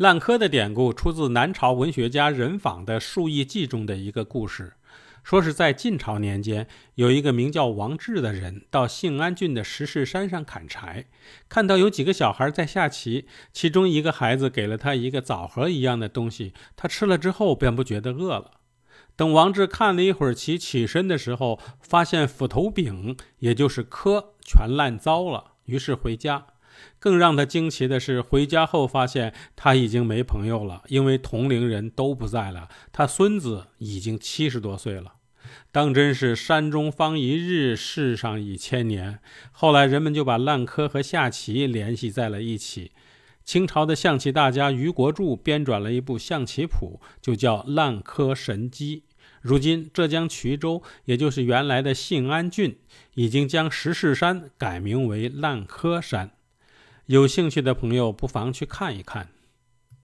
烂柯的典故出自南朝文学家任访的《述异记》中的一个故事，说是在晋朝年间，有一个名叫王志的人到信安郡的石室山上砍柴，看到有几个小孩在下棋，其中一个孩子给了他一个枣核一样的东西，他吃了之后便不觉得饿了。等王志看了一会儿棋，起身的时候，发现斧头柄，也就是柯，全烂糟了，于是回家。更让他惊奇的是，回家后发现他已经没朋友了，因为同龄人都不在了。他孙子已经七十多岁了，当真是山中方一日，世上已千年。后来人们就把烂柯和下棋联系在了一起。清朝的象棋大家余国柱编撰了一部象棋谱，就叫《烂柯神机》。如今浙江衢州，也就是原来的信安郡，已经将石室山改名为烂柯山。有兴趣的朋友不妨去看一看。